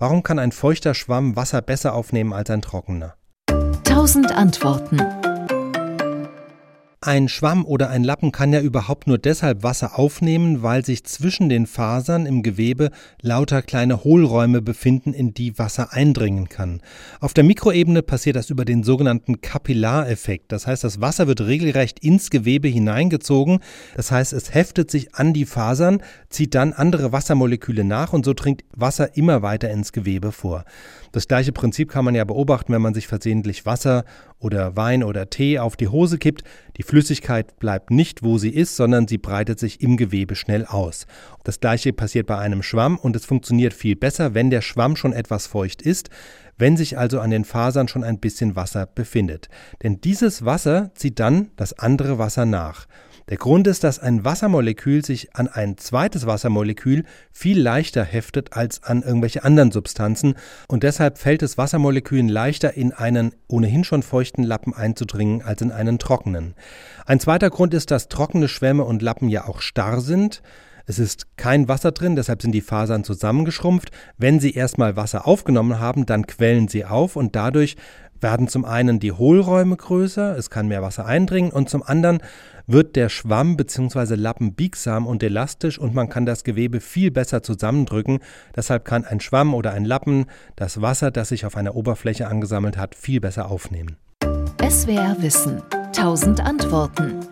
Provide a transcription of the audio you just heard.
Warum kann ein feuchter Schwamm Wasser besser aufnehmen als ein trockener? Tausend Antworten. Ein Schwamm oder ein Lappen kann ja überhaupt nur deshalb Wasser aufnehmen, weil sich zwischen den Fasern im Gewebe lauter kleine Hohlräume befinden, in die Wasser eindringen kann. Auf der Mikroebene passiert das über den sogenannten Kapillareffekt. Das heißt, das Wasser wird regelrecht ins Gewebe hineingezogen. Das heißt, es heftet sich an die Fasern, zieht dann andere Wassermoleküle nach und so dringt Wasser immer weiter ins Gewebe vor. Das gleiche Prinzip kann man ja beobachten, wenn man sich versehentlich Wasser oder Wein oder Tee auf die Hose kippt. Die Flüssigkeit bleibt nicht, wo sie ist, sondern sie breitet sich im Gewebe schnell aus. Das gleiche passiert bei einem Schwamm und es funktioniert viel besser, wenn der Schwamm schon etwas feucht ist, wenn sich also an den Fasern schon ein bisschen Wasser befindet. Denn dieses Wasser zieht dann das andere Wasser nach. Der Grund ist, dass ein Wassermolekül sich an ein zweites Wassermolekül viel leichter heftet als an irgendwelche anderen Substanzen und deshalb fällt es Wassermolekülen leichter in einen ohnehin schon feuchten Lappen einzudringen als in einen trockenen. Ein zweiter Grund ist, dass trockene Schwämme und Lappen ja auch starr sind. Es ist kein Wasser drin, deshalb sind die Fasern zusammengeschrumpft. Wenn sie erstmal Wasser aufgenommen haben, dann quellen sie auf und dadurch werden zum einen die Hohlräume größer, es kann mehr Wasser eindringen und zum anderen wird der Schwamm bzw. Lappen biegsam und elastisch und man kann das Gewebe viel besser zusammendrücken. Deshalb kann ein Schwamm oder ein Lappen das Wasser, das sich auf einer Oberfläche angesammelt hat, viel besser aufnehmen. SWR Wissen. Tausend Antworten.